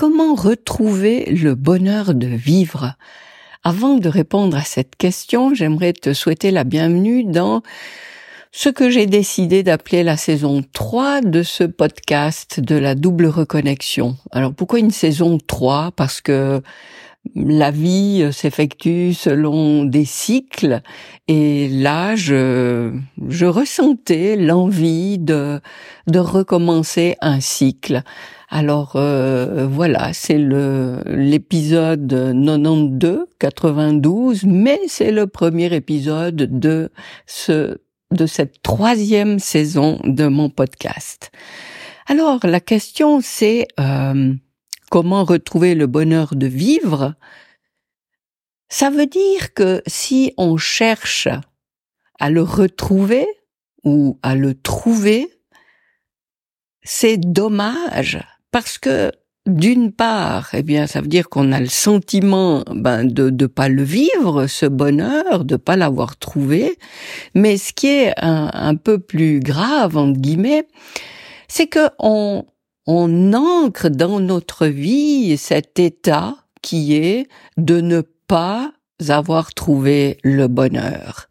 Comment retrouver le bonheur de vivre? Avant de répondre à cette question, j'aimerais te souhaiter la bienvenue dans ce que j'ai décidé d'appeler la saison 3 de ce podcast de la double reconnexion. Alors pourquoi une saison 3 Parce que la vie s'effectue selon des cycles et là je, je ressentais l'envie de, de recommencer un cycle. Alors euh, voilà, c'est l'épisode 92 92 mais c'est le premier épisode de ce de cette troisième saison de mon podcast. Alors la question c'est euh, comment retrouver le bonheur de vivre, ça veut dire que si on cherche à le retrouver ou à le trouver, c'est dommage parce que d'une part, eh bien, ça veut dire qu'on a le sentiment ben, de ne pas le vivre, ce bonheur, de pas l'avoir trouvé. Mais ce qui est un, un peu plus grave, entre guillemets, c'est que on, on ancre dans notre vie cet état qui est de ne pas avoir trouvé le bonheur.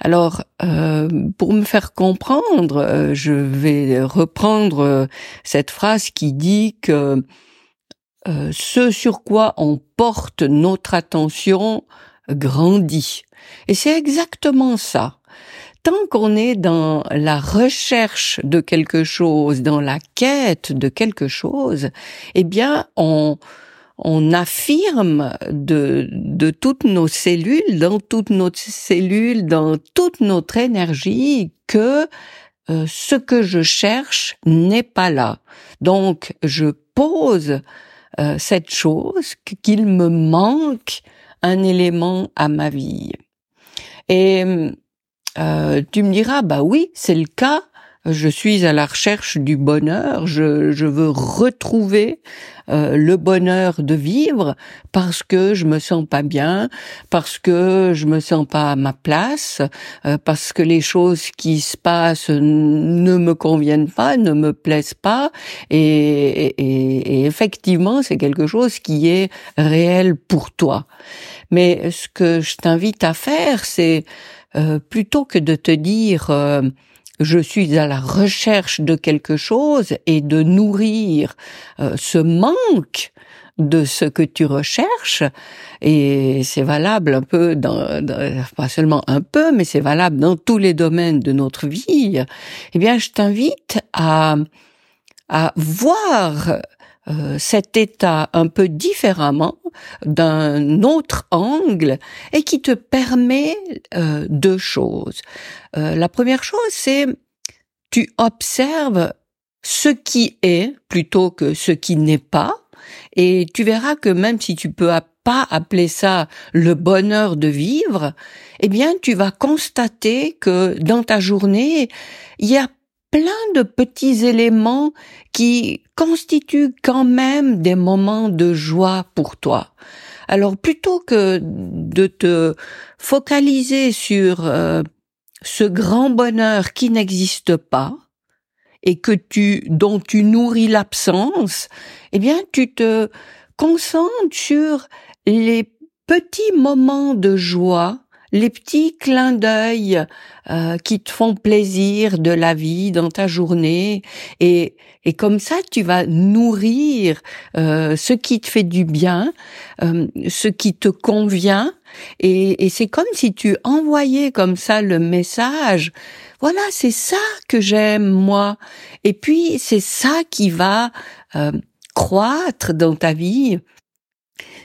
Alors, euh, pour me faire comprendre, euh, je vais reprendre euh, cette phrase qui dit que ce sur quoi on porte notre attention grandit. Et c'est exactement ça tant qu'on est dans la recherche de quelque chose, dans la quête de quelque chose, eh bien, on, on affirme de, de toutes nos cellules, dans toutes nos cellules, dans toute notre énergie, que euh, ce que je cherche n'est pas là. Donc, je pose euh, cette chose qu'il me manque un élément à ma vie. Et euh, tu me diras, bah oui, c'est le cas. Je suis à la recherche du bonheur. Je, je veux retrouver euh, le bonheur de vivre parce que je me sens pas bien, parce que je me sens pas à ma place, euh, parce que les choses qui se passent ne me conviennent pas, ne me plaisent pas. Et, et, et effectivement, c'est quelque chose qui est réel pour toi. Mais ce que je t'invite à faire, c'est euh, plutôt que de te dire euh, je suis à la recherche de quelque chose et de nourrir euh, ce manque de ce que tu recherches. Et c'est valable un peu dans, pas seulement un peu mais c'est valable dans tous les domaines de notre vie. Eh bien je t'invite à à voir euh, cet état un peu différemment, d'un autre angle, et qui te permet euh, deux choses. Euh, la première chose, c'est tu observes ce qui est plutôt que ce qui n'est pas, et tu verras que même si tu peux pas appeler ça le bonheur de vivre, eh bien tu vas constater que dans ta journée, il y a plein de petits éléments qui constituent quand même des moments de joie pour toi. Alors plutôt que de te focaliser sur euh, ce grand bonheur qui n'existe pas et que tu dont tu nourris l'absence, eh bien tu te concentres sur les petits moments de joie les petits clins d'œil euh, qui te font plaisir de la vie dans ta journée et et comme ça tu vas nourrir euh, ce qui te fait du bien, euh, ce qui te convient et, et c'est comme si tu envoyais comme ça le message. Voilà, c'est ça que j'aime moi. Et puis c'est ça qui va croître dans ta vie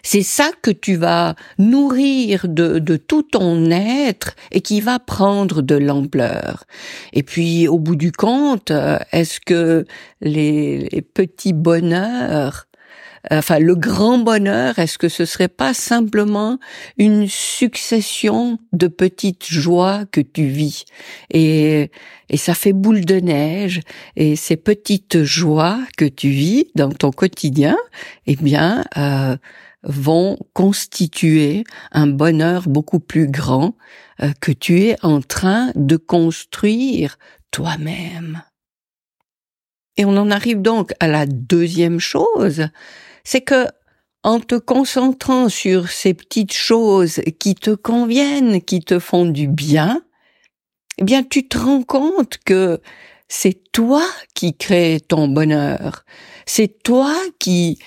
c'est ça que tu vas nourrir de, de, tout ton être et qui va prendre de l'ampleur. Et puis, au bout du compte, euh, est-ce que les, petits bonheurs enfin le grand bonheur, est-ce que ce serait pas simplement une succession de petites joies que tu vis? Et et ça fait boule de neige et ces petites joies que tu vis dans ton quotidien, eh bien euh, vont constituer un bonheur beaucoup plus grand euh, que tu es en train de construire toi-même. Et on en arrive donc à la deuxième chose, c'est que en te concentrant sur ces petites choses qui te conviennent, qui te font du bien, eh bien tu te rends compte que c'est toi qui crée ton bonheur. C'est toi qui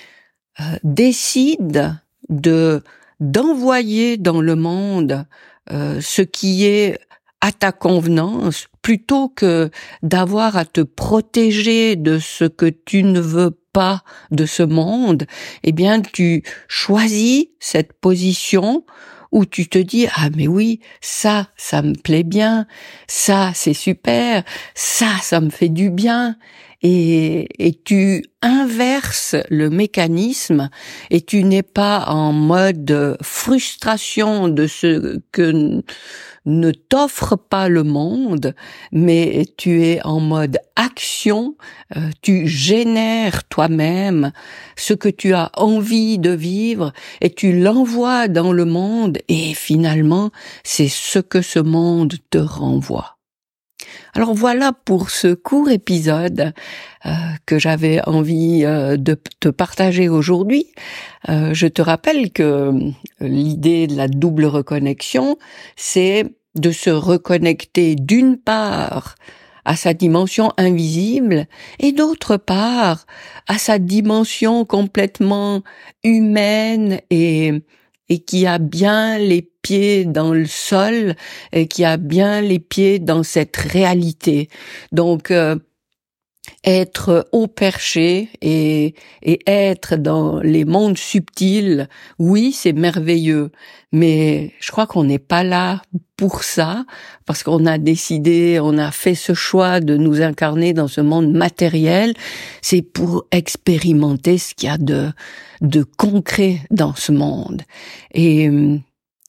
euh, décide de d'envoyer dans le monde euh, ce qui est à ta convenance plutôt que d'avoir à te protéger de ce que tu ne veux pas de ce monde, eh bien tu choisis cette position où tu te dis ah mais oui ça ça me plaît bien ça c'est super ça ça me fait du bien et, tu inverses le mécanisme et tu n'es pas en mode frustration de ce que ne t'offre pas le monde, mais tu es en mode action, euh, tu génères toi-même ce que tu as envie de vivre et tu l'envoies dans le monde et finalement c'est ce que ce monde te renvoie. Alors voilà pour ce court épisode euh, que j'avais envie euh, de te partager aujourd'hui. Euh, je te rappelle que l'idée de la double reconnexion, c'est de se reconnecter d'une part à sa dimension invisible et d'autre part à sa dimension complètement humaine et et qui a bien les pieds dans le sol et qui a bien les pieds dans cette réalité. Donc euh, être au perché et, et être dans les mondes subtils, oui, c'est merveilleux, mais je crois qu'on n'est pas là pour ça, parce qu'on a décidé, on a fait ce choix de nous incarner dans ce monde matériel, c'est pour expérimenter ce qu'il y a de, de concret dans ce monde. Et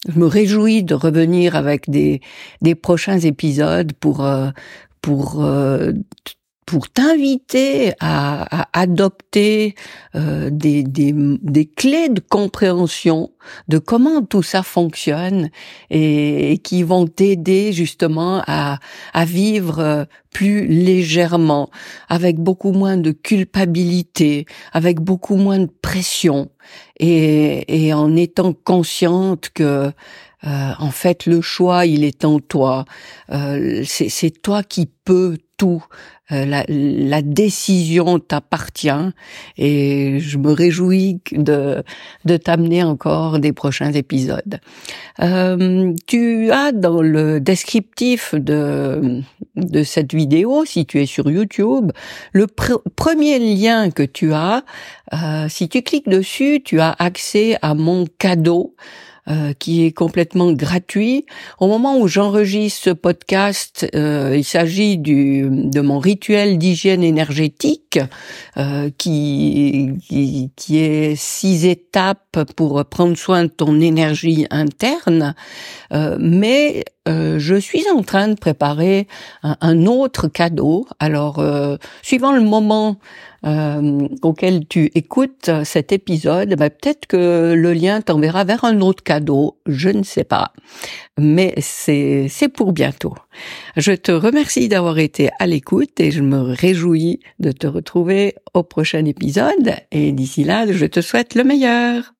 je me réjouis de revenir avec des, des prochains épisodes pour, euh, pour euh, pour t'inviter à, adopter euh, des, des, clés de compréhension de comment tout ça fonctionne et, qui vont t'aider justement à, à vivre euh, plus légèrement, avec beaucoup moins de culpabilité, avec beaucoup moins de pression et, et en étant consciente que euh, en fait, le choix, il est en toi. Euh, c'est toi qui peux tout. Euh, la, décision t'appartient et je me réjouis de, de t'amener encore des prochains épisodes. Euh, tu as dans le descriptif de, de cette vidéo, si tu es sur YouTube, le premier lien que tu as. Euh, si tu cliques dessus, tu as accès à mon cadeau. Euh, qui est complètement gratuit. Au moment où j'enregistre ce podcast, euh, il s'agit du de mon rituel d'hygiène énergétique euh, qui, qui, qui est six étapes pour prendre soin de ton énergie interne. mais je suis en train de préparer un, autre cadeau. Alors, suivant le moment euh, auquel tu écoutes cet épisode, bah, peut-être que le lien t'enverra vers un autre cadeau, je ne sais pas. Mais c'est pour bientôt. Je te remercie d'avoir été à l'écoute et je me réjouis de te retrouver au prochain épisode. Et d'ici là, je te souhaite le meilleur.